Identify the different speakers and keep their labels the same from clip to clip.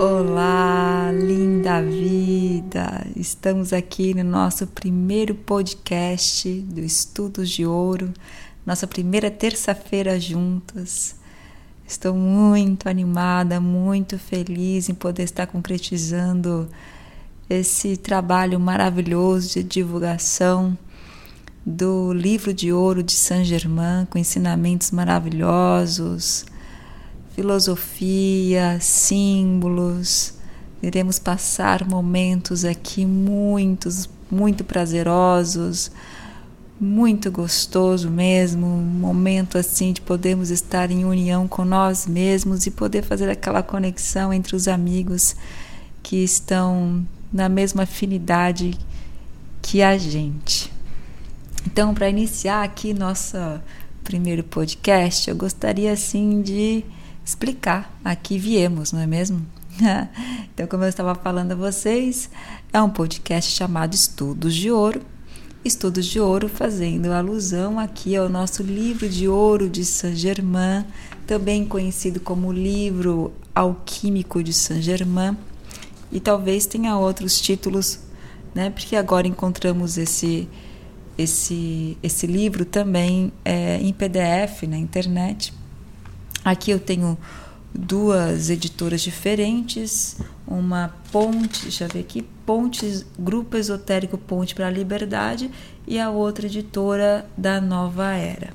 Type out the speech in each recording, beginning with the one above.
Speaker 1: Olá, linda vida! Estamos aqui no nosso primeiro podcast do Estudos de Ouro, nossa primeira terça-feira juntas. Estou muito animada, muito feliz em poder estar concretizando esse trabalho maravilhoso de divulgação do livro de ouro de Saint Germain, com ensinamentos maravilhosos, filosofia, símbolos. Iremos passar momentos aqui muitos, muito prazerosos, muito gostoso mesmo, um momento assim de podermos estar em união com nós mesmos e poder fazer aquela conexão entre os amigos que estão na mesma afinidade que a gente. Então, para iniciar aqui nosso primeiro podcast, eu gostaria assim de explicar a que viemos, não é mesmo? então, como eu estava falando a vocês, é um podcast chamado Estudos de Ouro. Estudos de Ouro fazendo alusão aqui ao nosso livro de ouro de Saint-Germain, também conhecido como livro alquímico de Saint-Germain, e talvez tenha outros títulos, né? Porque agora encontramos esse esse, esse livro também é, em PDF na internet. Aqui eu tenho duas editoras diferentes, uma Ponte, deixa eu ver aqui, Pontes, Grupo Esotérico Ponte para a Liberdade e a outra editora da Nova Era.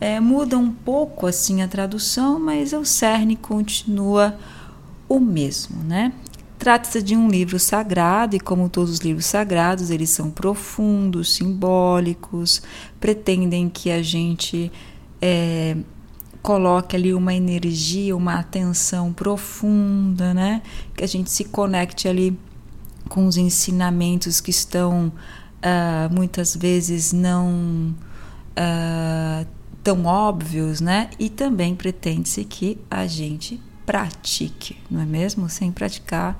Speaker 1: É, muda um pouco assim a tradução, mas o cerne continua o mesmo, né? Trata-se de um livro sagrado e, como todos os livros sagrados, eles são profundos, simbólicos, pretendem que a gente é, coloque ali uma energia, uma atenção profunda, né? Que a gente se conecte ali com os ensinamentos que estão uh, muitas vezes não uh, tão óbvios, né? E também pretende-se que a gente pratique, não é mesmo? Sem praticar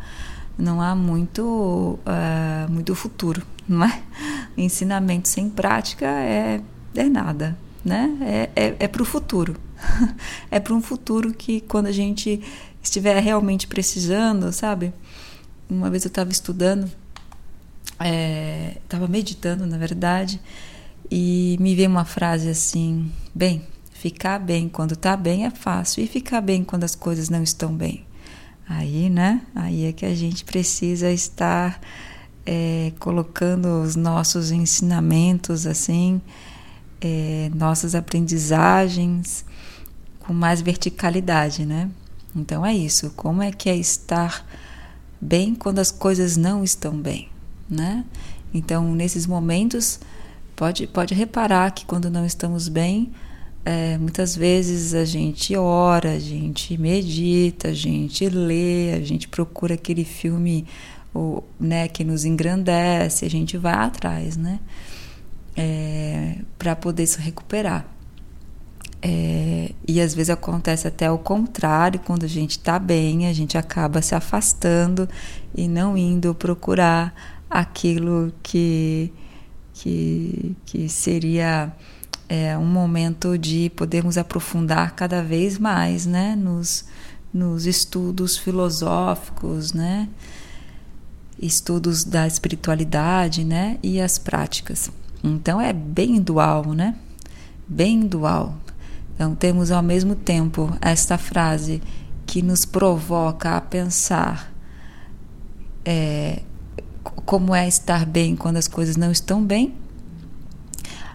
Speaker 1: não há muito, uh, muito futuro, não é? Ensinamento sem prática é, é nada, né? É, é, é para o futuro. é para um futuro que quando a gente estiver realmente precisando, sabe? Uma vez eu estava estudando, estava é, meditando, na verdade, e me veio uma frase assim, bem, Ficar bem quando está bem é fácil, e ficar bem quando as coisas não estão bem. Aí, né? Aí é que a gente precisa estar é, colocando os nossos ensinamentos, assim, é, nossas aprendizagens com mais verticalidade, né? Então é isso. Como é que é estar bem quando as coisas não estão bem, né? Então, nesses momentos, pode, pode reparar que quando não estamos bem, é, muitas vezes a gente ora, a gente medita, a gente lê, a gente procura aquele filme o, né, que nos engrandece, a gente vai atrás, né? É, para poder se recuperar. É, e às vezes acontece até o contrário, quando a gente está bem, a gente acaba se afastando e não indo procurar aquilo que, que, que seria é um momento de podermos aprofundar cada vez mais né, nos, nos estudos filosóficos, né, estudos da espiritualidade né, e as práticas. Então é bem dual, né? Bem dual. Então temos ao mesmo tempo esta frase que nos provoca a pensar é, como é estar bem quando as coisas não estão bem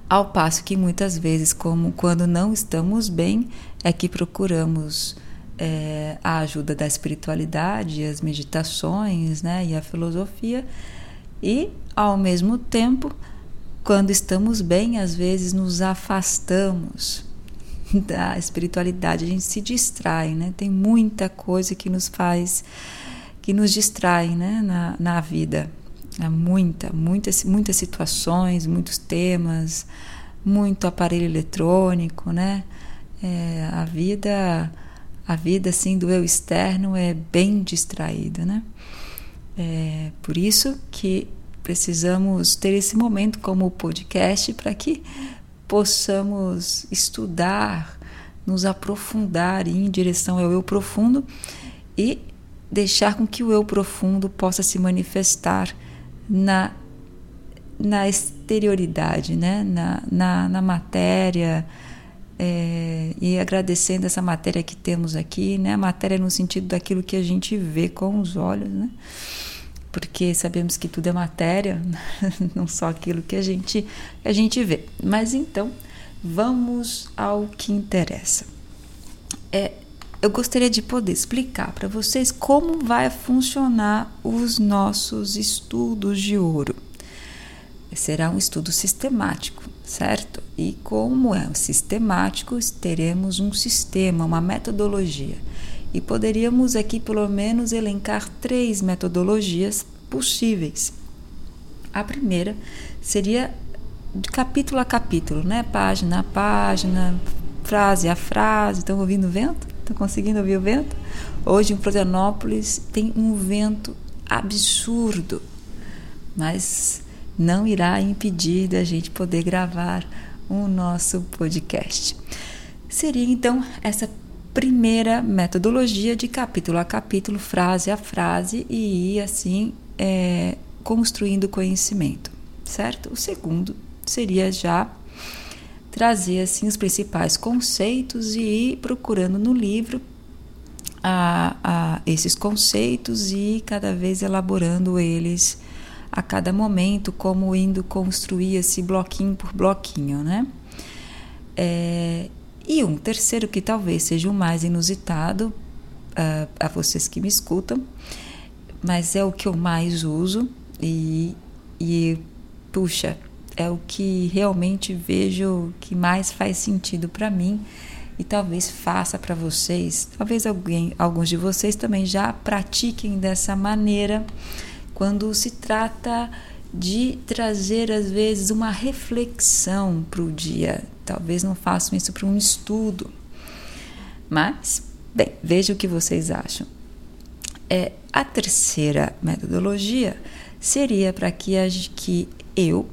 Speaker 1: ao passo que muitas vezes, como quando não estamos bem, é que procuramos é, a ajuda da espiritualidade, as meditações né, e a filosofia, e ao mesmo tempo, quando estamos bem, às vezes nos afastamos da espiritualidade, a gente se distrai, né? Tem muita coisa que nos faz, que nos distrai né, na, na vida. Há muita, muitas, muitas situações, muitos temas, muito aparelho eletrônico, né? É, a vida, a vida assim do eu externo é bem distraída, né? É, por isso que precisamos ter esse momento como podcast para que possamos estudar, nos aprofundar em direção ao eu profundo e deixar com que o eu profundo possa se manifestar na, na exterioridade, né? na, na, na matéria, é, e agradecendo essa matéria que temos aqui, né? Matéria no sentido daquilo que a gente vê com os olhos, né? Porque sabemos que tudo é matéria, não só aquilo que a gente a gente vê. Mas então, vamos ao que interessa. É, eu gostaria de poder explicar para vocês como vai funcionar os nossos estudos de ouro. Será um estudo sistemático certo? E como é sistemático, teremos um sistema, uma metodologia. E poderíamos aqui pelo menos elencar três metodologias possíveis. A primeira seria de capítulo a capítulo, né? Página a página, frase a frase. Estão ouvindo o vento? Estão conseguindo ouvir o vento? Hoje em Florianópolis tem um vento absurdo, mas não irá impedir da gente poder gravar o nosso podcast. Seria então essa primeira metodologia de capítulo a capítulo, frase a frase e ir assim é, construindo conhecimento, certo? O segundo seria já trazer assim os principais conceitos e ir procurando no livro a, a esses conceitos e cada vez elaborando eles a cada momento, como indo construir esse bloquinho por bloquinho, né? É, e um terceiro que talvez seja o mais inusitado uh, a vocês que me escutam, mas é o que eu mais uso e, e puxa, é o que realmente vejo que mais faz sentido para mim e talvez faça para vocês. Talvez alguém, alguns de vocês também já pratiquem dessa maneira quando se trata de trazer, às vezes, uma reflexão para o dia. Talvez não façam isso para um estudo. Mas, bem, veja o que vocês acham. É, a terceira metodologia seria para que, que eu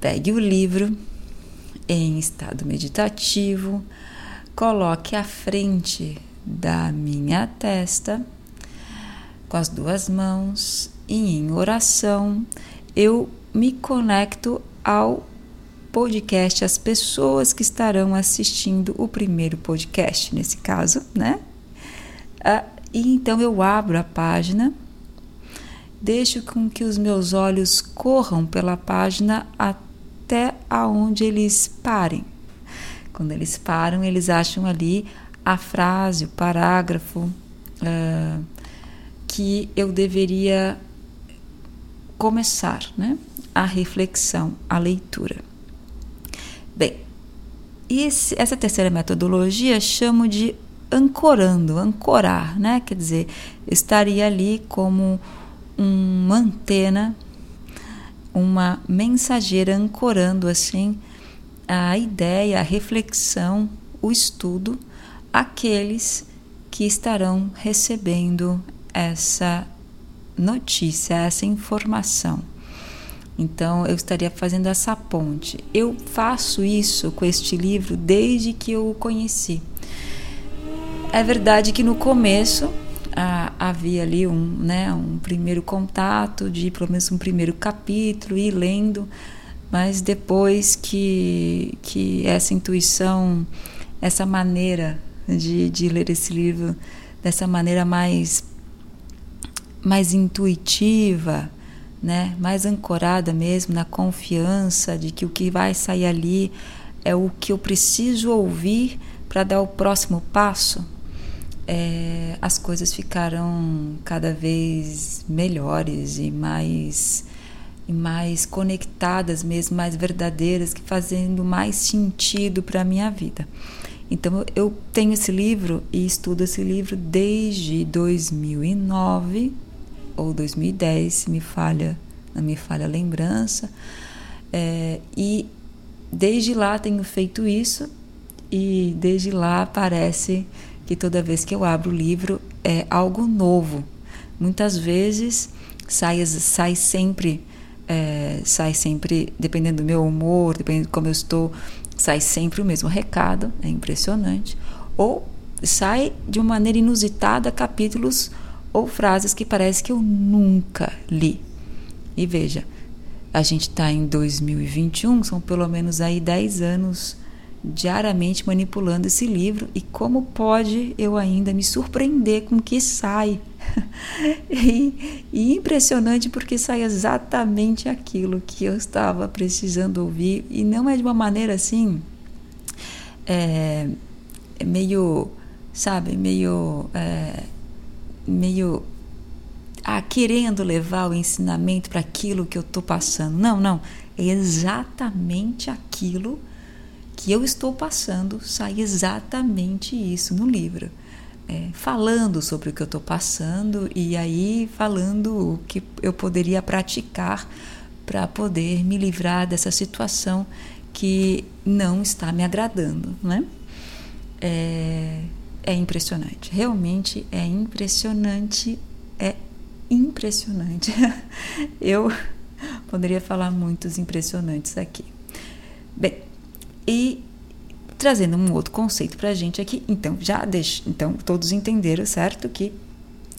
Speaker 1: pegue o livro em estado meditativo, coloque à frente da minha testa com as duas mãos e em oração eu me conecto ao podcast, as pessoas que estarão assistindo o primeiro podcast, nesse caso, né? Ah, e então eu abro a página, deixo com que os meus olhos corram pela página até aonde eles parem. Quando eles param, eles acham ali a frase, o parágrafo, uh, que eu deveria começar, né? A reflexão, a leitura. Bem, esse, essa terceira metodologia chamo de ancorando, ancorar, né? Quer dizer, estaria ali como uma antena, uma mensageira ancorando assim a ideia, a reflexão, o estudo, aqueles que estarão recebendo essa notícia, essa informação. Então eu estaria fazendo essa ponte. Eu faço isso com este livro desde que eu o conheci. É verdade que no começo ah, havia ali um, né, um primeiro contato de pelo menos um primeiro capítulo e lendo, mas depois que, que essa intuição, essa maneira de, de ler esse livro dessa maneira mais mais intuitiva, né? mais ancorada mesmo na confiança de que o que vai sair ali é o que eu preciso ouvir para dar o próximo passo, é, as coisas ficaram cada vez melhores e mais e mais conectadas mesmo, mais verdadeiras, que fazendo mais sentido para a minha vida. Então eu tenho esse livro e estudo esse livro desde 2009 ou 2010, se me falha, não me falha a lembrança. É, e desde lá tenho feito isso e desde lá parece que toda vez que eu abro o livro é algo novo. Muitas vezes sai, sai sempre, é, sai sempre, dependendo do meu humor, dependendo de como eu estou, sai sempre o mesmo recado, é impressionante. Ou sai de uma maneira inusitada capítulos ou frases que parece que eu nunca li. E veja, a gente está em 2021, são pelo menos aí 10 anos diariamente manipulando esse livro e como pode eu ainda me surpreender com o que sai. e, e, impressionante porque sai exatamente aquilo que eu estava precisando ouvir e não é de uma maneira assim é, meio sabe meio é, meio ah, querendo levar o ensinamento para aquilo que eu estou passando não não é exatamente aquilo que eu estou passando, sai exatamente isso no livro. É, falando sobre o que eu estou passando e aí falando o que eu poderia praticar para poder me livrar dessa situação que não está me agradando, né? É, é impressionante, realmente é impressionante, é impressionante. eu poderia falar muitos impressionantes aqui. Bem, e trazendo um outro conceito para a gente aqui, então já deixo, então todos entenderam, certo, que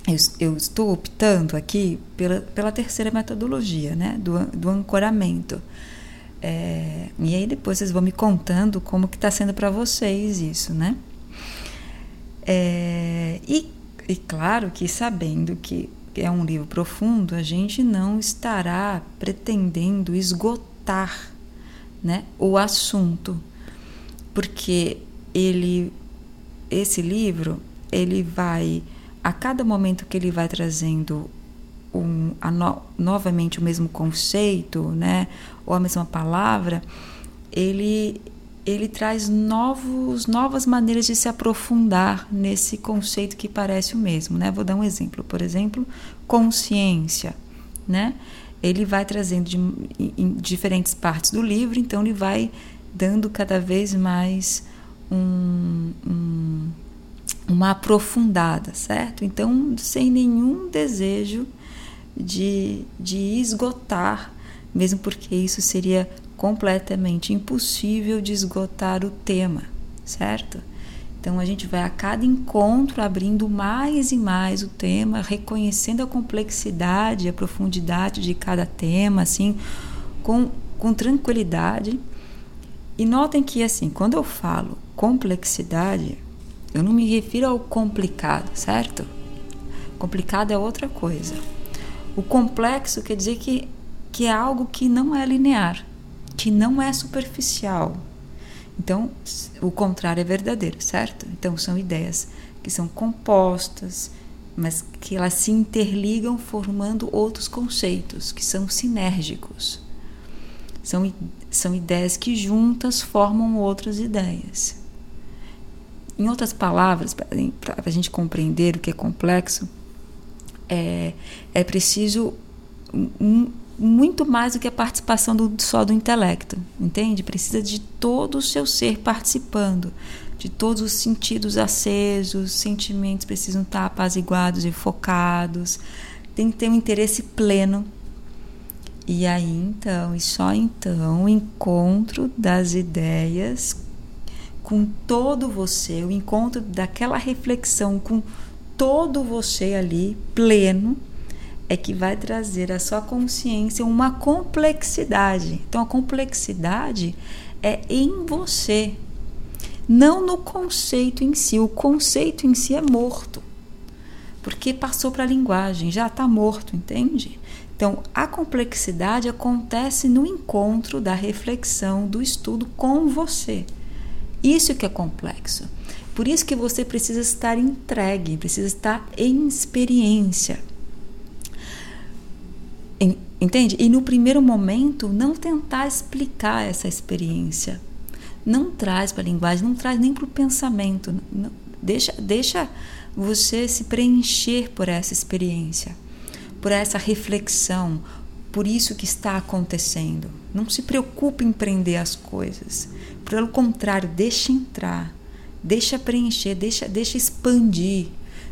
Speaker 1: eu, eu, estou optando aqui pela, pela terceira metodologia, né, do, do ancoramento. É, e aí depois vocês vão me contando como que está sendo para vocês isso, né? É, e, e claro que sabendo que é um livro profundo, a gente não estará pretendendo esgotar né, o assunto, porque ele esse livro ele vai a cada momento que ele vai trazendo um, no, novamente o mesmo conceito, né, ou a mesma palavra, ele ele traz novos, novas maneiras de se aprofundar nesse conceito que parece o mesmo, né? Vou dar um exemplo, por exemplo, consciência, né? ele vai trazendo de, em diferentes partes do livro, então ele vai dando cada vez mais um, um, uma aprofundada, certo? Então, sem nenhum desejo de, de esgotar, mesmo porque isso seria completamente impossível de esgotar o tema, certo? Então a gente vai a cada encontro abrindo mais e mais o tema, reconhecendo a complexidade, a profundidade de cada tema, assim, com, com tranquilidade. E notem que assim, quando eu falo complexidade, eu não me refiro ao complicado, certo? Complicado é outra coisa. O complexo quer dizer que, que é algo que não é linear, que não é superficial, então, o contrário é verdadeiro, certo? Então, são ideias que são compostas, mas que elas se interligam formando outros conceitos que são sinérgicos. São, são ideias que juntas formam outras ideias. Em outras palavras, para a gente compreender o que é complexo, é, é preciso um, muito mais do que a participação do, só do intelecto, entende? Precisa de todo o seu ser participando, de todos os sentidos acesos, sentimentos precisam estar apaziguados e focados, tem que ter um interesse pleno. E aí então, e só então, o encontro das ideias com todo você, o encontro daquela reflexão com todo você ali pleno é que vai trazer à sua consciência uma complexidade. Então, a complexidade é em você, não no conceito em si. O conceito em si é morto, porque passou para a linguagem, já está morto, entende? Então, a complexidade acontece no encontro da reflexão, do estudo com você. Isso que é complexo. Por isso que você precisa estar entregue, precisa estar em experiência. Entende? E no primeiro momento, não tentar explicar essa experiência. Não traz para a linguagem, não traz nem para o pensamento. Não, deixa, deixa você se preencher por essa experiência, por essa reflexão, por isso que está acontecendo. Não se preocupe em prender as coisas. Pelo contrário, deixa entrar, deixa preencher, deixa, deixa expandir.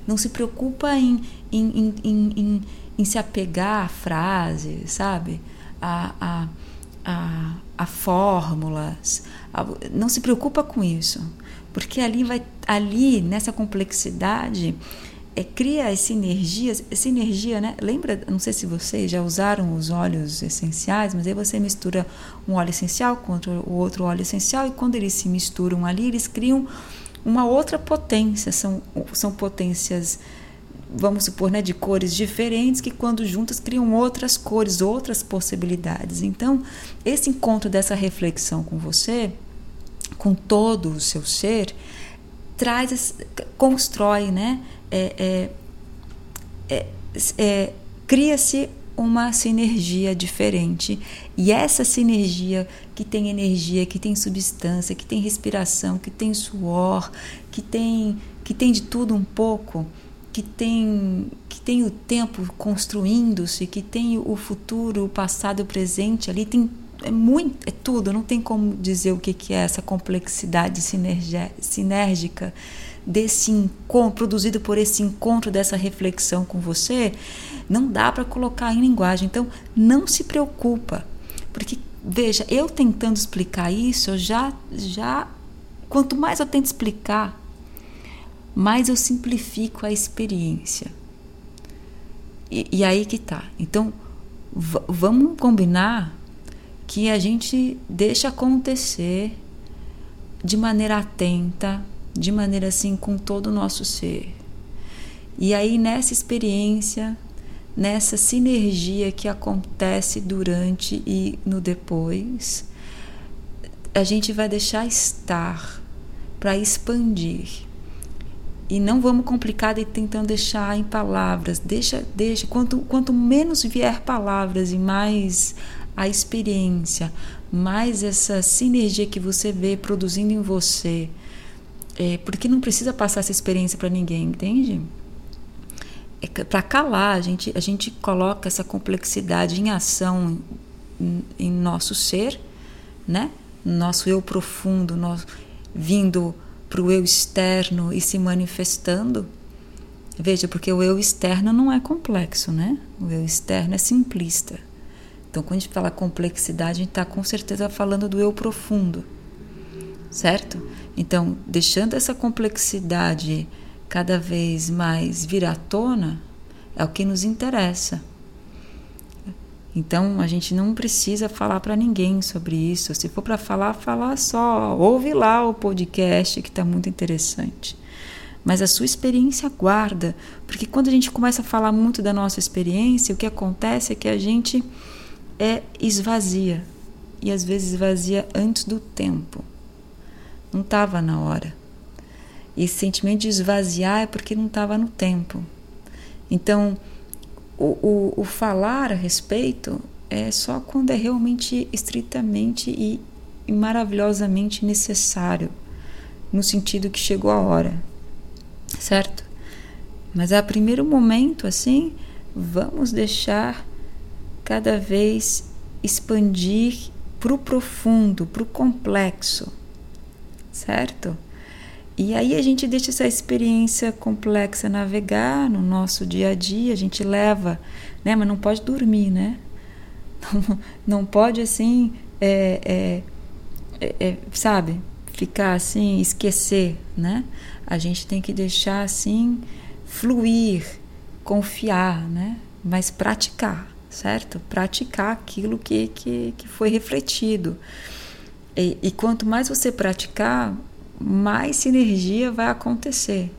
Speaker 1: Não se preocupa em, em, em, em em se apegar à frase, sabe? A, a, a, a fórmulas. A, não se preocupa com isso, porque ali vai ali nessa complexidade é, cria essa energia, essa energia, né? Lembra, não sei se vocês já usaram os óleos essenciais, mas aí você mistura um óleo essencial contra o outro óleo essencial e quando eles se misturam ali, eles criam uma outra potência, são, são potências vamos supor, né, de cores diferentes que quando juntas criam outras cores, outras possibilidades. Então, esse encontro dessa reflexão com você, com todo o seu ser, traz, constrói, né, é, é, é, é, cria-se uma sinergia diferente. E essa sinergia que tem energia, que tem substância, que tem respiração, que tem suor, que tem, que tem de tudo um pouco, que tem, que tem o tempo construindo-se, que tem o futuro, o passado, o presente ali, tem é muito, é tudo, não tem como dizer o que, que é essa complexidade sinérgica desse encontro, produzido por esse encontro, dessa reflexão com você, não dá para colocar em linguagem. Então, não se preocupa, porque veja, eu tentando explicar isso, eu já, já, quanto mais eu tento explicar, mais eu simplifico a experiência. E, e aí que tá. Então, vamos combinar que a gente deixa acontecer de maneira atenta, de maneira assim com todo o nosso ser. E aí nessa experiência, nessa sinergia que acontece durante e no depois, a gente vai deixar estar para expandir. E não vamos complicar de tentando deixar em palavras. Deixa, deixa. Quanto, quanto menos vier palavras e mais a experiência, mais essa sinergia que você vê produzindo em você, é, porque não precisa passar essa experiência para ninguém, entende? É, para calar, a gente, a gente coloca essa complexidade em ação em, em nosso ser, né? Nosso eu profundo, nosso, vindo para o eu externo e se manifestando. Veja, porque o eu externo não é complexo, né? O eu externo é simplista. Então, quando a gente fala complexidade, a gente está com certeza falando do eu profundo, certo? Então, deixando essa complexidade cada vez mais vir à tona, é o que nos interessa. Então, a gente não precisa falar para ninguém sobre isso. Se for para falar, falar só. Ouve lá o podcast que está muito interessante. Mas a sua experiência guarda, porque quando a gente começa a falar muito da nossa experiência, o que acontece é que a gente é esvazia e às vezes esvazia antes do tempo. Não estava na hora. Esse sentimento de esvaziar é porque não estava no tempo. Então, o, o, o, falar a respeito é só quando é realmente estritamente e, e maravilhosamente necessário, no sentido que chegou a hora, certo? Mas a primeiro momento, assim, vamos deixar cada vez expandir para o profundo, para o complexo certo? E aí a gente deixa essa experiência complexa navegar no nosso dia a dia, a gente leva, né? Mas não pode dormir, né? Não, não pode assim, é, é, é, é, sabe? Ficar assim, esquecer, né? A gente tem que deixar assim fluir, confiar, né? Mas praticar, certo? Praticar aquilo que, que, que foi refletido. E, e quanto mais você praticar, mais sinergia vai acontecer,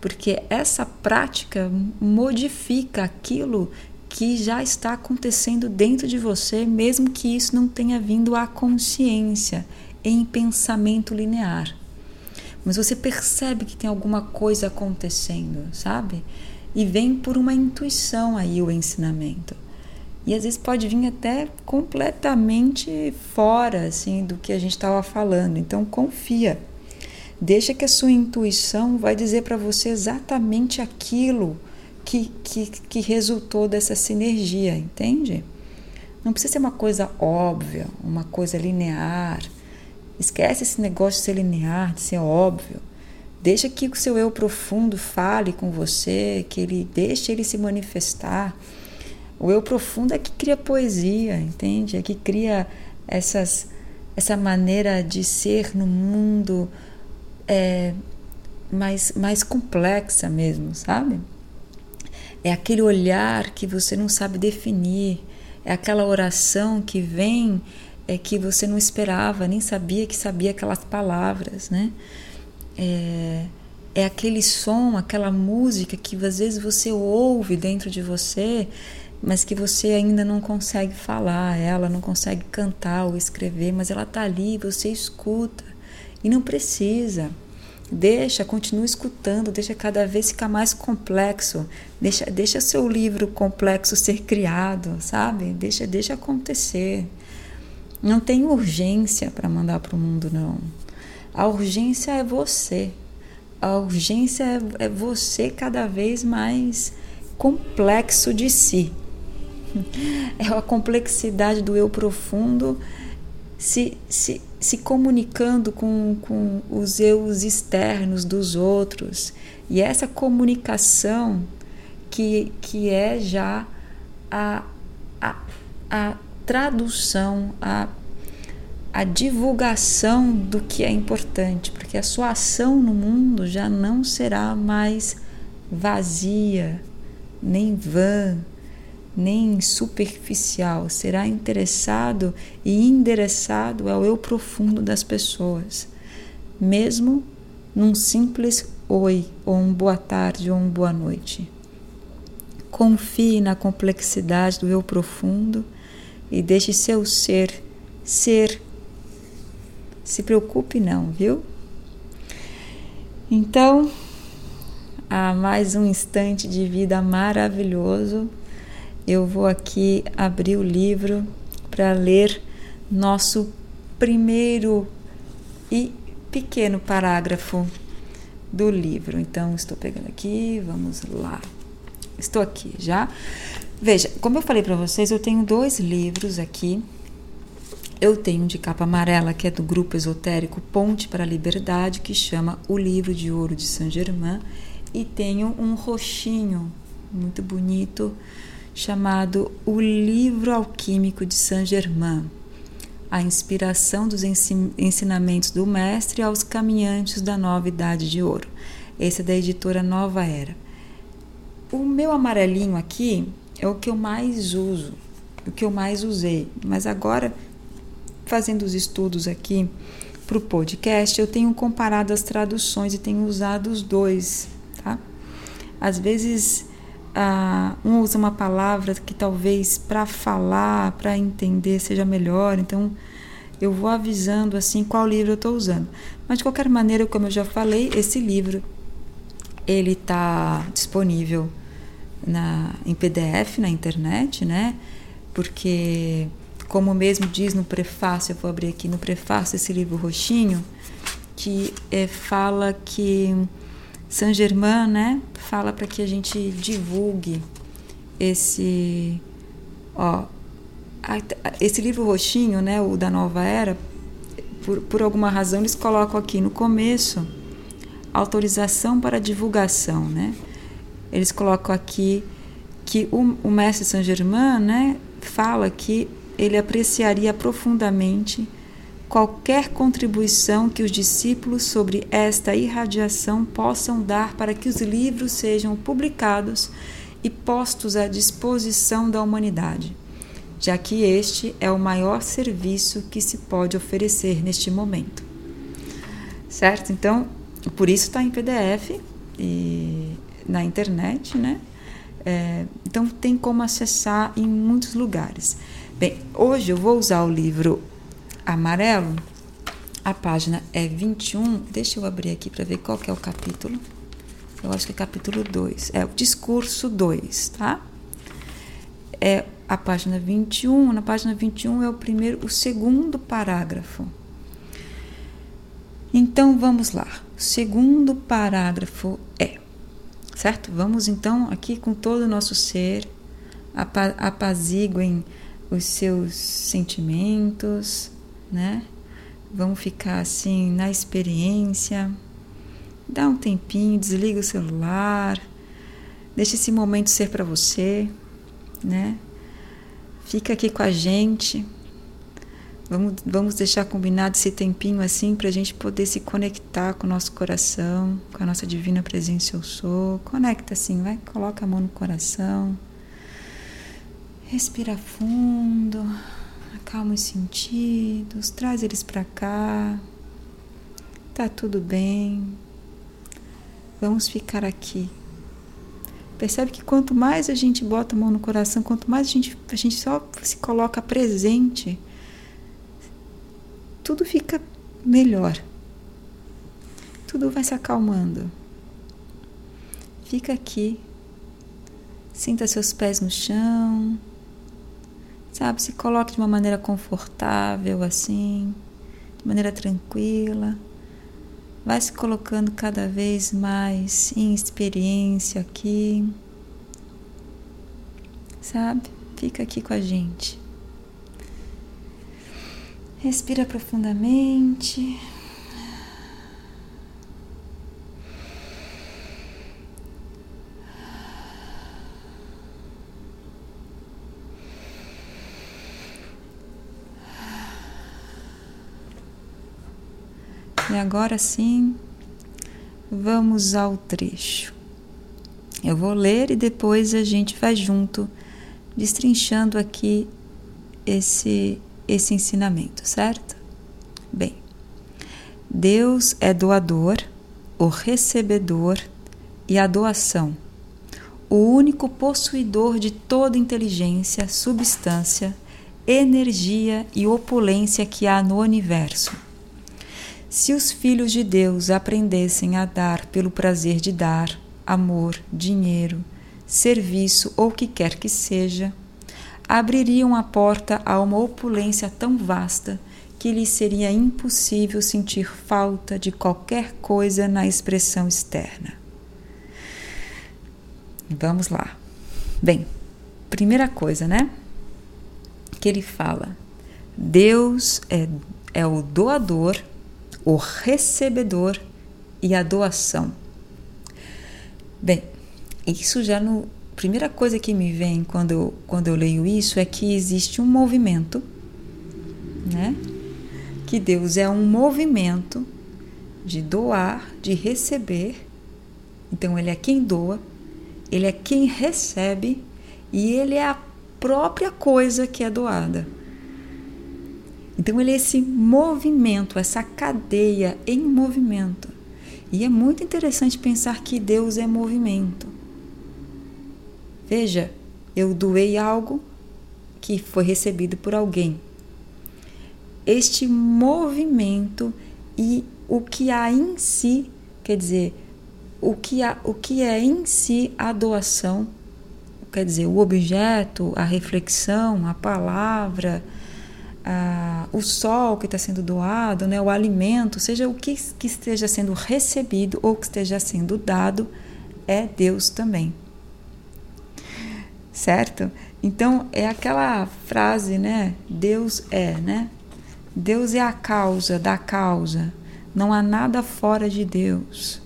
Speaker 1: porque essa prática modifica aquilo que já está acontecendo dentro de você, mesmo que isso não tenha vindo à consciência em pensamento linear. Mas você percebe que tem alguma coisa acontecendo, sabe? E vem por uma intuição aí o ensinamento e às vezes pode vir até completamente fora assim do que a gente estava falando. Então confia. Deixa que a sua intuição vai dizer para você exatamente aquilo que, que, que resultou dessa sinergia, entende? Não precisa ser uma coisa óbvia, uma coisa linear. Esquece esse negócio de ser linear, de ser óbvio. Deixa que o seu eu profundo fale com você, que ele deixe ele se manifestar. O eu profundo é que cria poesia, entende? É que cria essas, essa maneira de ser no mundo é, mais, mais complexa mesmo, sabe? É aquele olhar que você não sabe definir, é aquela oração que vem é que você não esperava, nem sabia que sabia aquelas palavras, né? É, é aquele som, aquela música que às vezes você ouve dentro de você, mas que você ainda não consegue falar, ela não consegue cantar ou escrever, mas ela está ali, você escuta e não precisa. Deixa, continue escutando, deixa cada vez ficar mais complexo. Deixa, deixa seu livro complexo ser criado, sabe? Deixa, deixa acontecer. Não tem urgência para mandar para o mundo, não. A urgência é você. A urgência é, é você cada vez mais complexo de si. É a complexidade do eu profundo se, se, se comunicando com, com os eus externos dos outros. E essa comunicação que, que é já a, a, a tradução, a, a divulgação do que é importante, porque a sua ação no mundo já não será mais vazia, nem vã, nem superficial, será interessado e endereçado ao eu profundo das pessoas, mesmo num simples oi, ou um boa tarde, ou um boa noite. Confie na complexidade do eu profundo e deixe seu ser ser. Se preocupe não, viu? Então, há mais um instante de vida maravilhoso eu vou aqui abrir o livro para ler nosso primeiro e pequeno parágrafo do livro. Então, estou pegando aqui, vamos lá. Estou aqui já. Veja, como eu falei para vocês, eu tenho dois livros aqui. Eu tenho um de capa amarela, que é do grupo esotérico Ponte para a Liberdade, que chama O Livro de Ouro de Saint Germain, e tenho um roxinho muito bonito chamado O Livro Alquímico de Saint-Germain, a inspiração dos ensinamentos do Mestre aos caminhantes da nova Idade de Ouro. Esse é da editora Nova Era. O meu amarelinho aqui é o que eu mais uso, o que eu mais usei, mas agora, fazendo os estudos aqui para o podcast, eu tenho comparado as traduções e tenho usado os dois, tá? Às vezes ah, um usa uma palavra que talvez para falar, para entender seja melhor, então eu vou avisando assim qual livro eu estou usando. Mas de qualquer maneira, como eu já falei, esse livro ele está disponível na, em PDF na internet, né? Porque, como mesmo diz no prefácio, eu vou abrir aqui no prefácio esse livro roxinho, que é, fala que Saint Germain, né, fala para que a gente divulgue esse, ó, esse livro roxinho, né, o da Nova Era, por, por alguma razão eles colocam aqui no começo autorização para divulgação, né? Eles colocam aqui que o, o mestre Saint Germain, né, fala que ele apreciaria profundamente qualquer contribuição que os discípulos sobre esta irradiação possam dar para que os livros sejam publicados e postos à disposição da humanidade, já que este é o maior serviço que se pode oferecer neste momento. Certo? Então, por isso está em PDF e na internet, né? É, então tem como acessar em muitos lugares. Bem, hoje eu vou usar o livro amarelo, a página é 21. Deixa eu abrir aqui para ver qual que é o capítulo. Eu acho que é capítulo 2. É o discurso 2, tá? É a página 21. Na página 21 é o primeiro, o segundo parágrafo. Então vamos lá. O segundo parágrafo é, certo? Vamos então aqui com todo o nosso ser, apaziguem os seus sentimentos, né? Vamos ficar assim na experiência. Dá um tempinho, desliga o celular. Deixa esse momento ser para você, né? Fica aqui com a gente. Vamos, vamos deixar combinado esse tempinho assim para a gente poder se conectar com o nosso coração, com a nossa divina presença eu sou. Conecta assim, vai, coloca a mão no coração. Respira fundo, acalma os sentidos, traz eles para cá. Tá tudo bem. Vamos ficar aqui. Percebe que quanto mais a gente bota a mão no coração, quanto mais a gente, a gente só se coloca presente, tudo fica melhor. Tudo vai se acalmando. Fica aqui. Sinta seus pés no chão. Sabe, se coloque de uma maneira confortável assim, de maneira tranquila. Vai se colocando cada vez mais em experiência aqui. Sabe? Fica aqui com a gente. Respira profundamente. E agora sim, vamos ao trecho. Eu vou ler e depois a gente vai junto, destrinchando aqui esse esse ensinamento, certo? Bem, Deus é doador, o recebedor e a doação, o único possuidor de toda inteligência, substância, energia e opulência que há no universo. Se os filhos de Deus aprendessem a dar pelo prazer de dar, amor, dinheiro, serviço ou o que quer que seja, abririam a porta a uma opulência tão vasta que lhes seria impossível sentir falta de qualquer coisa na expressão externa. Vamos lá. Bem, primeira coisa, né? Que ele fala: Deus é, é o doador, o recebedor e a doação. Bem, isso já no, primeira coisa que me vem quando eu, quando eu leio isso é que existe um movimento, né? Que Deus é um movimento de doar, de receber. Então ele é quem doa, ele é quem recebe e ele é a própria coisa que é doada. Então ele é esse movimento, essa cadeia em movimento. E é muito interessante pensar que Deus é movimento. Veja, eu doei algo que foi recebido por alguém. Este movimento e o que há em si, quer dizer, o que, há, o que é em si a doação, quer dizer, o objeto, a reflexão, a palavra, a, o sol que está sendo doado, né, o alimento, seja o que, que esteja sendo recebido ou que esteja sendo dado, é Deus também certo? Então é aquela frase, né? Deus é, né? Deus é a causa da causa. Não há nada fora de Deus,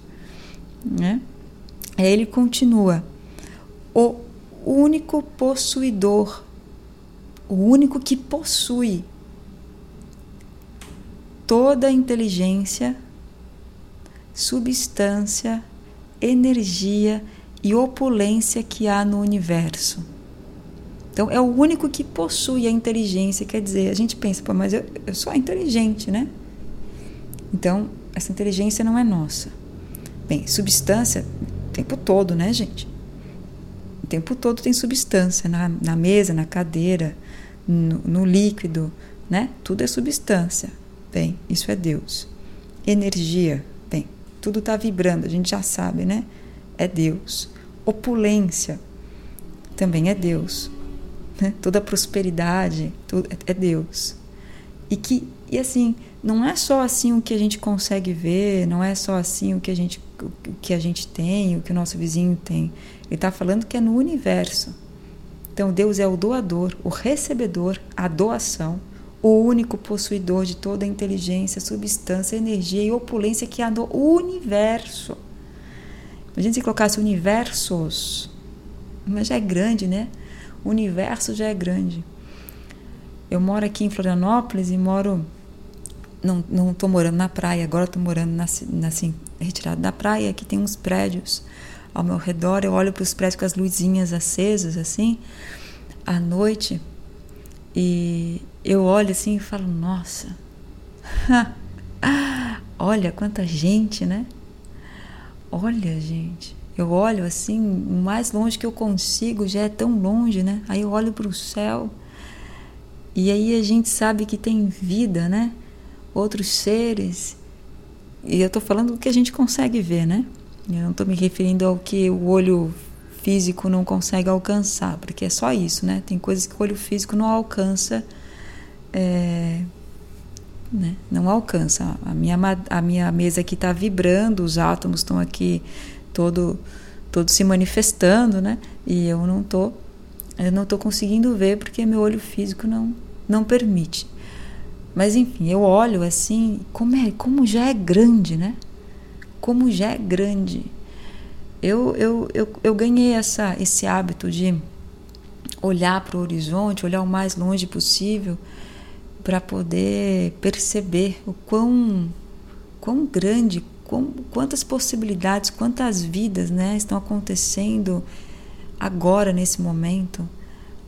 Speaker 1: né? Ele continua: o único possuidor, o único que possui toda inteligência, substância, energia e opulência que há no universo. Então, é o único que possui a inteligência. Quer dizer, a gente pensa, pô, mas eu, eu sou inteligente, né? Então, essa inteligência não é nossa. Bem, substância, o tempo todo, né, gente? O tempo todo tem substância na, na mesa, na cadeira, no, no líquido, né? Tudo é substância. Bem, isso é Deus. Energia, bem, tudo está vibrando, a gente já sabe, né? é Deus. Opulência também é Deus. Né? Toda prosperidade tudo é Deus. E que e assim não é só assim o que a gente consegue ver, não é só assim o que a gente o que a gente tem, o que o nosso vizinho tem. Ele está falando que é no universo. Então Deus é o doador, o recebedor, a doação, o único possuidor de toda a inteligência, substância, energia e opulência que há no universo. Imagina se colocasse universos, mas já é grande, né? O universo já é grande. Eu moro aqui em Florianópolis e moro. Não, não tô morando na praia, agora estou morando na, na, assim, retirado da praia. Aqui tem uns prédios ao meu redor. Eu olho para os prédios com as luzinhas acesas, assim, à noite. E eu olho assim e falo: Nossa, olha quanta gente, né? Olha, gente. Eu olho assim, o mais longe que eu consigo já é tão longe, né? Aí eu olho para o céu e aí a gente sabe que tem vida, né? Outros seres. E eu estou falando do que a gente consegue ver, né? Eu não estou me referindo ao que o olho físico não consegue alcançar, porque é só isso, né? Tem coisas que o olho físico não alcança, é, né? não alcança. A minha, a minha mesa aqui está vibrando, os átomos estão aqui todo, todo se manifestando, né? E eu não tô, eu não tô conseguindo ver porque meu olho físico não, não permite. Mas enfim, eu olho assim, como é, como já é grande, né? Como já é grande. Eu, eu, eu, eu ganhei essa, esse hábito de olhar para o horizonte, olhar o mais longe possível, para poder perceber o quão, quão grande, quão, quantas possibilidades, quantas vidas né, estão acontecendo agora, nesse momento.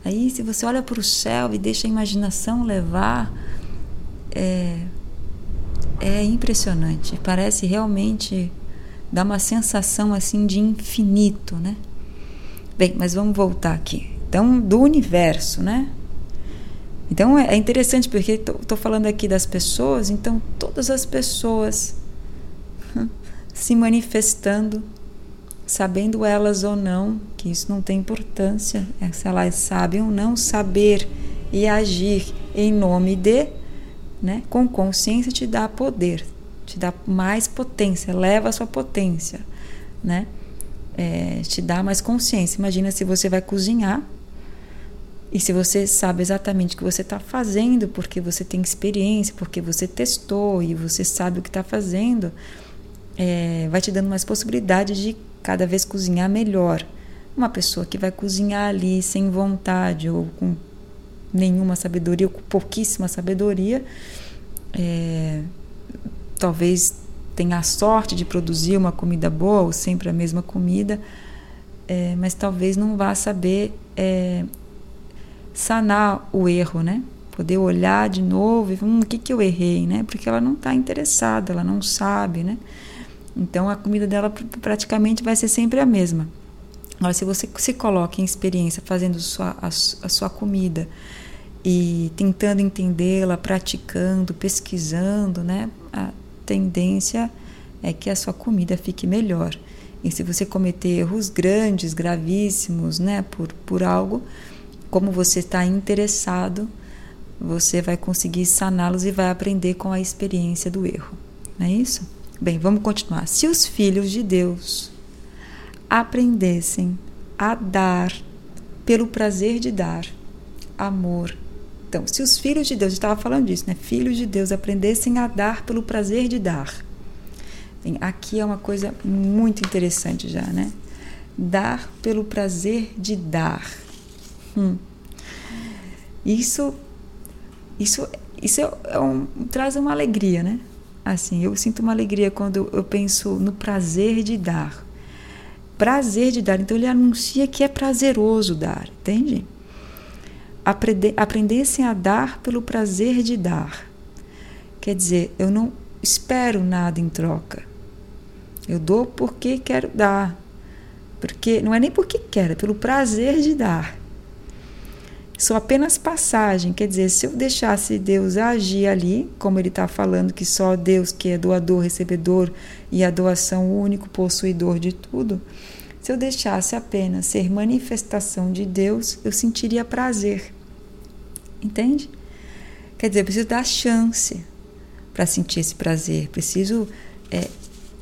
Speaker 1: Aí, se você olha para o céu e deixa a imaginação levar, é, é impressionante. Parece realmente dá uma sensação assim de infinito, né? Bem, mas vamos voltar aqui. Então, do universo, né? Então é, é interessante porque estou falando aqui das pessoas, então todas as pessoas se manifestando, sabendo elas ou não, que isso não tem importância, é se elas sabem ou não, saber e agir em nome de, né, com consciência te dá poder, te dá mais potência, eleva a sua potência, né? É, te dá mais consciência. Imagina se você vai cozinhar e se você sabe exatamente o que você está fazendo, porque você tem experiência, porque você testou e você sabe o que está fazendo, é, vai te dando mais possibilidade de cada vez cozinhar melhor. Uma pessoa que vai cozinhar ali sem vontade ou com nenhuma sabedoria, ou com pouquíssima sabedoria, é, talvez tenha a sorte de produzir uma comida boa ou sempre a mesma comida, é, mas talvez não vá saber é, sanar o erro, né? Poder olhar de novo e hum, o que, que eu errei, né? Porque ela não está interessada, ela não sabe, né? Então a comida dela praticamente vai ser sempre a mesma. Agora, se você se coloca em experiência fazendo sua, a, a sua comida e tentando entendê-la, praticando, pesquisando, né? A, tendência é que a sua comida fique melhor. E se você cometer erros grandes, gravíssimos, né, por, por algo, como você está interessado, você vai conseguir saná-los e vai aprender com a experiência do erro. Não é isso? Bem, vamos continuar. Se os filhos de Deus aprendessem a dar pelo prazer de dar amor então, se os filhos de Deus, eu estava falando disso, né? Filhos de Deus aprendessem a dar pelo prazer de dar. Bem, aqui é uma coisa muito interessante já, né? Dar pelo prazer de dar. Hum. Isso, isso, isso é, é um, traz uma alegria, né? Assim, eu sinto uma alegria quando eu penso no prazer de dar. Prazer de dar. Então ele anuncia que é prazeroso dar, entende? aprender, aprendessem a dar pelo prazer de dar. Quer dizer, eu não espero nada em troca. Eu dou porque quero dar. Porque não é nem porque quero, é pelo prazer de dar. Sou apenas passagem, quer dizer, se eu deixasse Deus agir ali, como ele está falando que só Deus que é doador, recebedor e a doação o único possuidor de tudo, se eu deixasse apenas ser manifestação de Deus, eu sentiria prazer. Entende? Quer dizer, eu preciso dar chance para sentir esse prazer. Preciso é,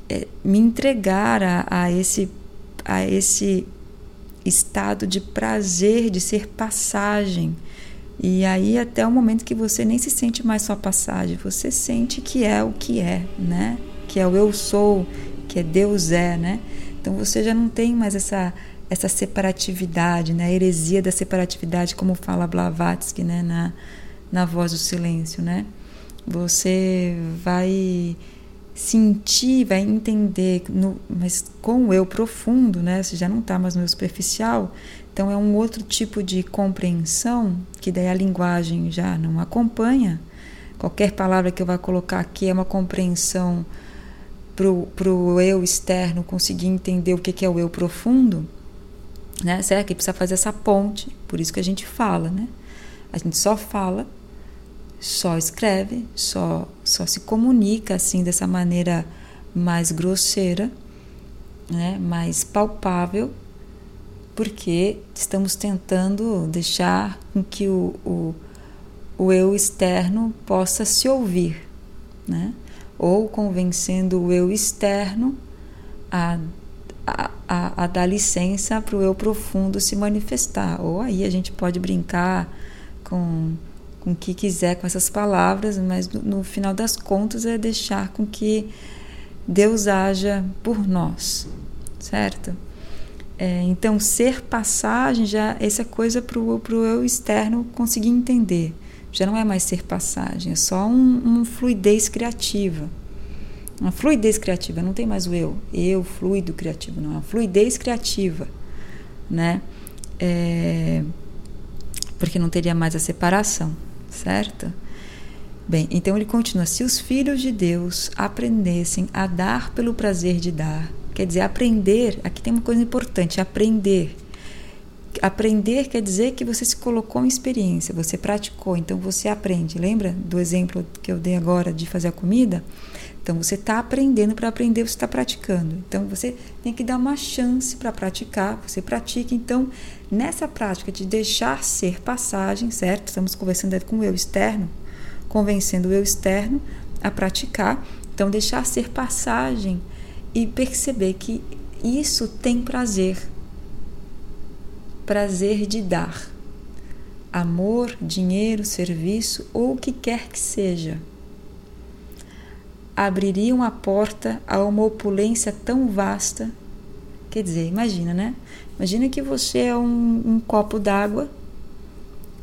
Speaker 1: é, me entregar a, a, esse, a esse estado de prazer, de ser passagem. E aí até o momento que você nem se sente mais só passagem, você sente que é o que é, né? Que é o eu sou, que é Deus é, né? Então você já não tem mais essa essa separatividade, né? a heresia da separatividade, como fala Blavatsky né? na, na voz do silêncio, né? Você vai sentir, vai entender, no, mas com o eu profundo, né? Você já não está mais no eu superficial, então é um outro tipo de compreensão que daí a linguagem já não acompanha. Qualquer palavra que eu vá colocar aqui é uma compreensão para o eu externo conseguir entender o que, que é o eu profundo, né? Será que precisa fazer essa ponte? Por isso que a gente fala, né? A gente só fala, só escreve, só, só se comunica assim dessa maneira mais grosseira, né? mais palpável, porque estamos tentando deixar com que o, o, o eu externo possa se ouvir, né? ou convencendo o eu externo a, a, a, a dar licença para o eu profundo se manifestar. Ou aí a gente pode brincar com, com o que quiser com essas palavras, mas no, no final das contas é deixar com que Deus haja por nós, certo? É, então, ser passagem, já essa é coisa para o eu externo conseguir entender já não é mais ser passagem, é só um, uma fluidez criativa. Uma fluidez criativa, não tem mais o eu, eu, fluido criativo, não, é uma fluidez criativa, né? É, porque não teria mais a separação, certo? Bem, então ele continua: se os filhos de Deus aprendessem a dar pelo prazer de dar, quer dizer, aprender, aqui tem uma coisa importante: aprender Aprender quer dizer que você se colocou em experiência, você praticou, então você aprende. Lembra do exemplo que eu dei agora de fazer a comida? Então você está aprendendo para aprender, você está praticando. Então você tem que dar uma chance para praticar, você pratica. Então, nessa prática de deixar ser passagem, certo? Estamos conversando com o eu externo, convencendo o eu externo a praticar. Então, deixar ser passagem e perceber que isso tem prazer prazer de dar. Amor, dinheiro, serviço ou o que quer que seja. Abririam a porta a uma opulência tão vasta. Quer dizer, imagina, né? Imagina que você é um, um copo d'água,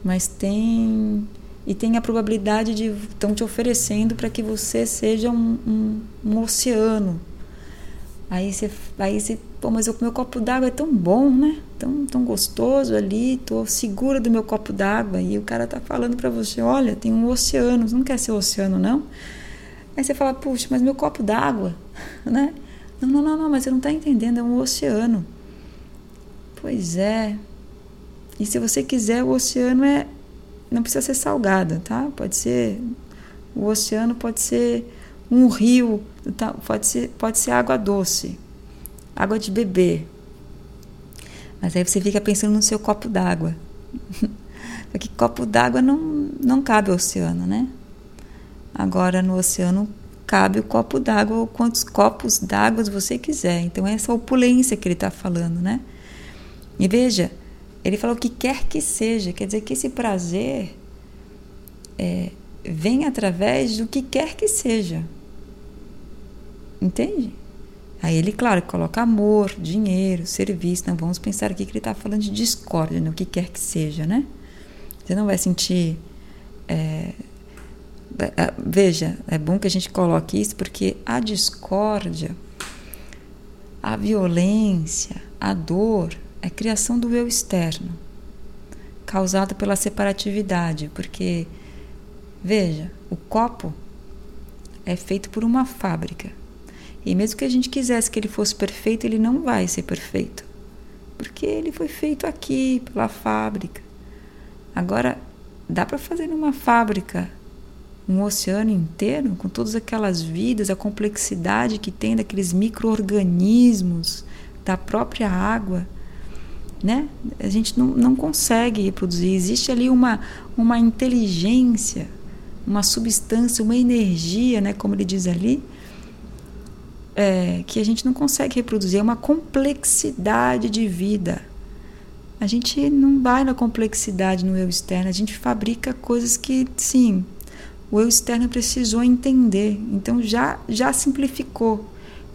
Speaker 1: mas tem e tem a probabilidade de estão te oferecendo para que você seja um, um, um oceano Aí você, aí você, pô, mas o meu copo d'água é tão bom, né? Tão, tão gostoso ali, tô segura do meu copo d'água. E o cara tá falando para você, olha, tem um oceano, você não quer ser oceano, não? Aí você fala, puxa, mas meu copo d'água, né? Não, não, não, não, mas você não tá entendendo, é um oceano. Pois é. E se você quiser, o oceano é. Não precisa ser salgado, tá? Pode ser. O oceano pode ser um rio, então, pode, ser, pode ser água doce, água de beber. Mas aí você fica pensando no seu copo d'água. Porque copo d'água não, não cabe ao oceano, né? Agora no oceano cabe o copo d'água ou quantos copos d'água você quiser. Então é essa opulência que ele está falando, né? E veja, ele falou que quer que seja, quer dizer que esse prazer é, vem através do que quer que seja. Entende? Aí ele, claro, coloca amor, dinheiro, serviço. Não vamos pensar aqui que ele está falando de discórdia, né? o que quer que seja, né? Você não vai sentir. É, é, veja, é bom que a gente coloque isso porque a discórdia, a violência, a dor é criação do eu externo, causada pela separatividade. Porque, veja, o copo é feito por uma fábrica e mesmo que a gente quisesse que ele fosse perfeito, ele não vai ser perfeito. Porque ele foi feito aqui, pela fábrica. Agora, dá para fazer numa fábrica um oceano inteiro, com todas aquelas vidas, a complexidade que tem daqueles micro-organismos, da própria água. Né? A gente não, não consegue reproduzir. Existe ali uma, uma inteligência, uma substância, uma energia, né, como ele diz ali, é, que a gente não consegue reproduzir, é uma complexidade de vida. A gente não vai na complexidade no eu externo, a gente fabrica coisas que, sim, o eu externo precisou entender, então já, já simplificou.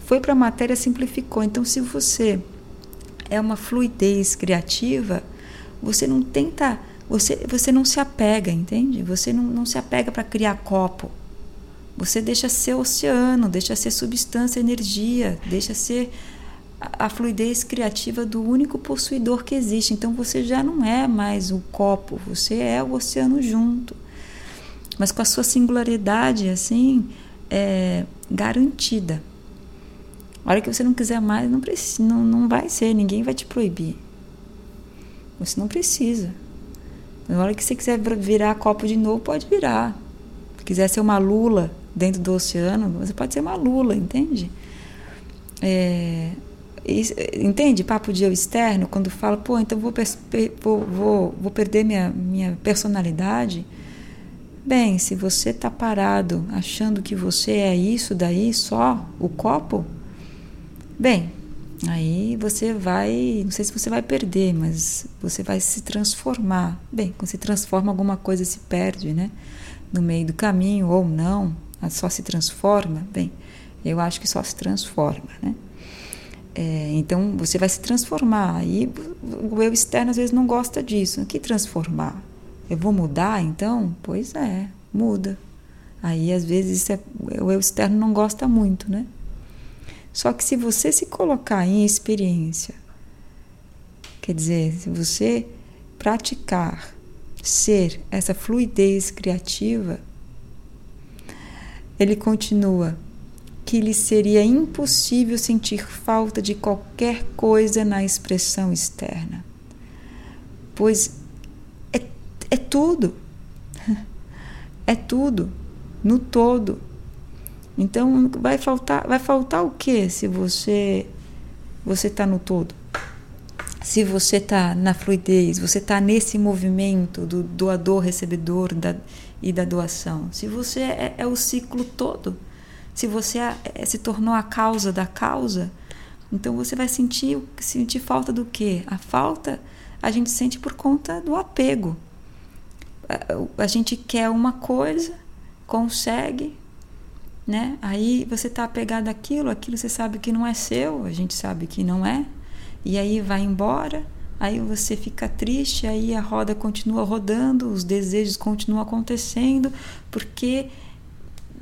Speaker 1: Foi para a matéria, simplificou. Então, se você é uma fluidez criativa, você não tenta você, você não se apega, entende? Você não, não se apega para criar copo. Você deixa ser oceano, deixa ser substância, energia, deixa ser a, fluidez criativa do único possuidor que existe. Então você já não é mais o copo, você é o oceano junto. Mas com a sua singularidade, assim, é, garantida. A hora que você não quiser mais, não, precisa, não, não vai ser, ninguém vai te proibir. Você não precisa. Na hora que você quiser virar copo de novo, pode virar. Se quiser ser uma lula dentro do oceano, você pode ser uma lula, entende? É, entende papo de eu externo quando fala, pô, então vou, vou, vou, vou perder minha, minha personalidade? Bem, se você está parado achando que você é isso daí só, o copo, bem, aí você vai, não sei se você vai perder, mas você vai se transformar. Bem, quando se transforma, alguma coisa se perde, né? No meio do caminho ou não, só se transforma. Bem, eu acho que só se transforma, né? É, então você vai se transformar. Aí o eu externo às vezes não gosta disso. Que transformar? Eu vou mudar então? Pois é, muda. Aí às vezes é, o eu externo não gosta muito, né? Só que se você se colocar em experiência, quer dizer, se você praticar ser essa fluidez criativa, ele continua que lhe seria impossível sentir falta de qualquer coisa na expressão externa, pois é tudo. É tudo, no todo. Então vai faltar, vai faltar o que se você você está no todo? Se você está na fluidez, você está nesse movimento do doador, recebedor da, e da doação. Se você é, é o ciclo todo, se você é, é, se tornou a causa da causa, então você vai sentir sentir falta do quê? A falta a gente sente por conta do apego a, gente quer uma coisa, consegue, né? Aí você está apegado àquilo, aquilo você sabe que não é seu, a gente sabe que não é, e aí vai embora, aí você fica triste, aí a roda continua rodando, os desejos continuam acontecendo, porque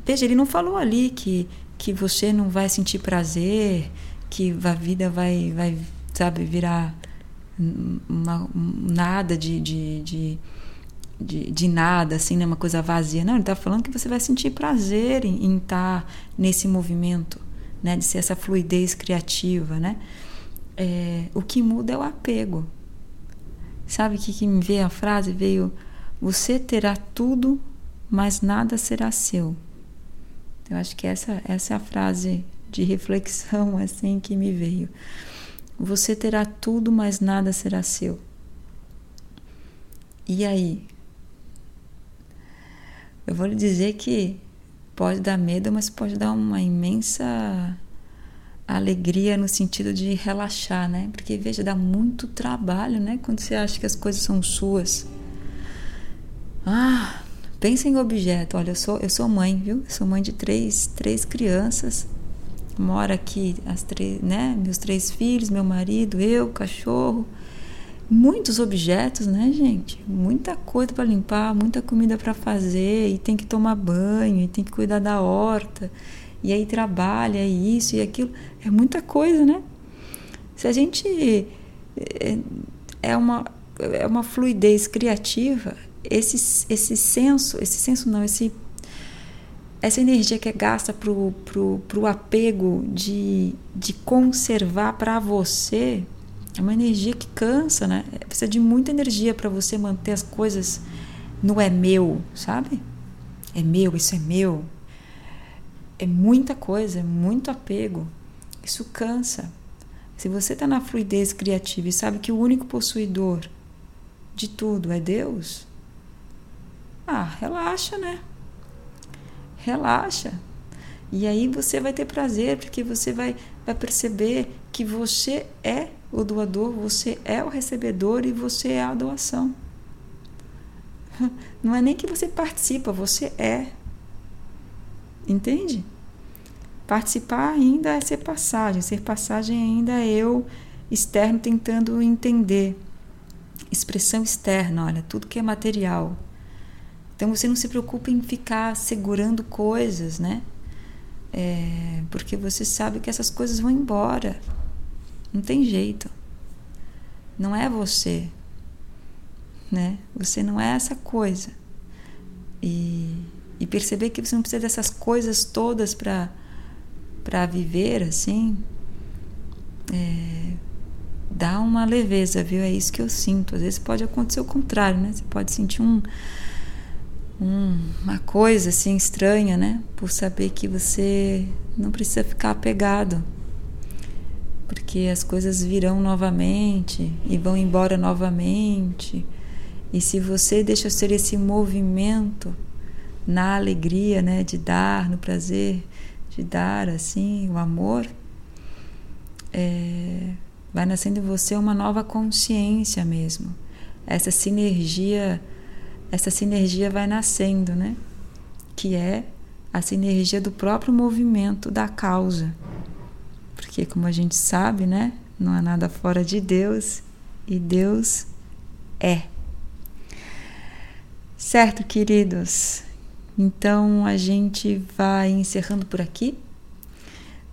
Speaker 1: veja, ele não falou ali que que você não vai sentir prazer, que a vida vai vai sabe virar uma, nada de, de, de de, de nada, assim, né? uma coisa vazia. Não, ele está falando que você vai sentir prazer em, estar tá nesse movimento, né? De ser essa fluidez criativa, né? É, o que muda é o apego. Sabe o que, que me veio a frase? Veio: Você terá tudo, mas nada será seu. Eu acho que essa, essa é a frase de reflexão assim que me veio. Você terá tudo, mas nada será seu. E aí, eu vou lhe dizer que pode dar medo, mas pode dar uma imensa alegria no sentido de relaxar, né? Porque veja, dá muito trabalho, né? Quando você acha que as coisas são suas. Ah, pensa em objeto. Olha, eu sou eu sou mãe, viu? Eu sou mãe de três três crianças. Moro aqui as três, né? Meus três filhos, meu marido, eu, cachorro muitos objetos, né, gente? Muita coisa para limpar, muita comida para fazer, e tem que tomar banho, e tem que cuidar da horta, e aí trabalha isso e aquilo. É muita coisa, né? Se a gente é, é uma, é uma fluidez criativa, esse, esse senso, esse senso não, esse essa energia que é gasta pro, pro, pro apego de, de conservar para você é uma energia que cansa, né? Precisa de muita energia para você manter as coisas no é meu, sabe? É meu, isso é meu. É muita coisa, é muito apego. Isso cansa. Se você está na fluidez criativa e sabe que o único possuidor de tudo é Deus, ah, relaxa, né? Relaxa. E aí você vai ter prazer, porque você vai, vai perceber que você é o doador, você é o recebedor e você é a doação. Não é nem que você participa, você é. Entende? Participar ainda é ser passagem, ser passagem ainda é eu externo tentando entender. expressão externa, olha, tudo que é material. Então você não se preocupa em ficar segurando coisas, né? É, porque você sabe que essas coisas vão embora. Não tem jeito. Não é você, né? Você não é essa coisa. E, e perceber que você não precisa dessas coisas todas para para viver assim, é, dá uma leveza, viu? É isso que eu sinto. Às vezes pode acontecer o contrário, né? Você pode sentir um, um, uma coisa assim estranha, né? Por saber que você não precisa ficar apegado, porque as coisas virão novamente e vão embora novamente. E se você deixa ser esse movimento na alegria, né, de dar, no prazer de dar, assim, o amor, é, vai nascendo em você uma nova consciência mesmo. Essa sinergia, essa sinergia vai nascendo, né? Que é a sinergia do próprio movimento da causa. Porque como a gente sabe, né, não há nada fora de Deus e Deus é. Certo, queridos? Então a gente vai encerrando por aqui,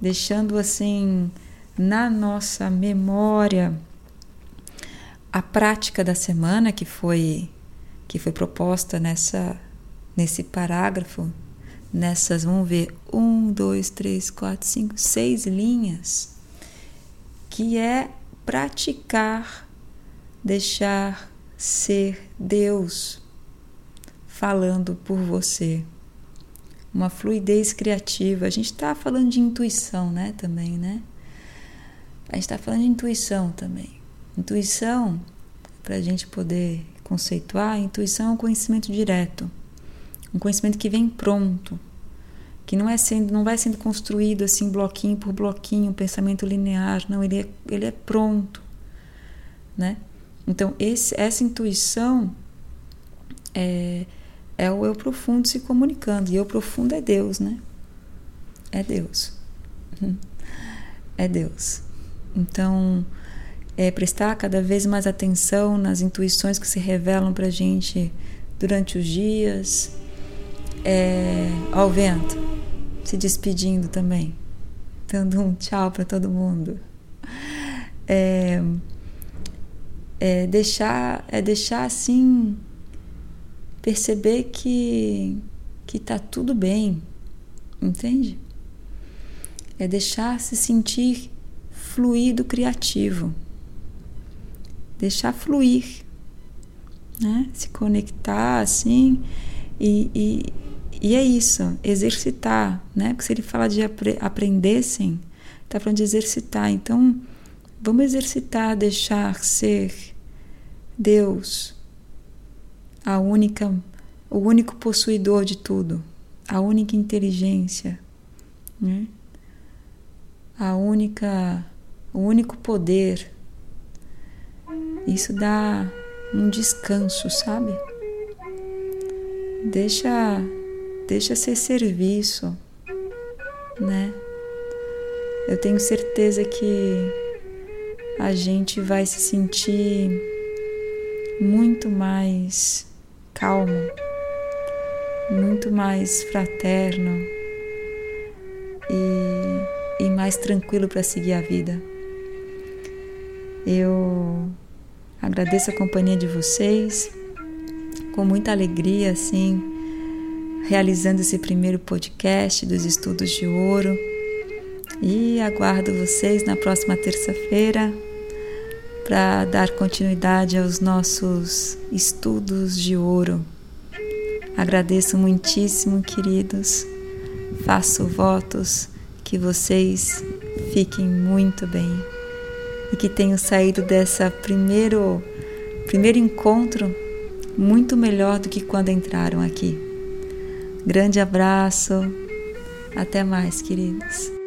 Speaker 1: deixando assim na nossa memória a prática da semana que foi que foi proposta nessa nesse parágrafo nessas vamos ver um dois três quatro cinco seis linhas que é praticar deixar ser Deus falando por você. Uma fluidez criativa. A gente está falando de intuição né também né? A gente está falando de intuição também. Intuição, para a gente poder conceituar, intuição é um conhecimento direto, um conhecimento que vem pronto, que não é sendo, não vai sendo construído assim bloquinho por bloquinho, um pensamento linear, não, ele é, ele é pronto, né? Então esse, essa intuição é, é o eu profundo se comunicando e eu profundo é Deus, né? É Deus, é Deus. Então, é prestar cada vez mais atenção nas intuições que se revelam para gente durante os dias. É, ao vento, se despedindo também, dando um tchau para todo mundo. É, é deixar, é deixar assim, perceber que que tá tudo bem, entende? É deixar se sentir fluido criativo. Deixar fluir, né? Se conectar assim e, e, e é isso, exercitar, né? Porque se ele fala de apre aprendessem, está falando de exercitar. Então, vamos exercitar, deixar ser Deus, a única, o único possuidor de tudo, a única inteligência, né? a única o único poder. Isso dá um descanso, sabe? Deixa deixa ser serviço, né? Eu tenho certeza que a gente vai se sentir muito mais calmo, muito mais fraterno e, e mais tranquilo para seguir a vida. Eu agradeço a companhia de vocês, com muita alegria, assim, realizando esse primeiro podcast dos Estudos de Ouro. E aguardo vocês na próxima terça-feira para dar continuidade aos nossos estudos de ouro. Agradeço muitíssimo, queridos. Faço votos que vocês fiquem muito bem e que tenham saído dessa primeiro primeiro encontro muito melhor do que quando entraram aqui. Grande abraço. Até mais, queridos.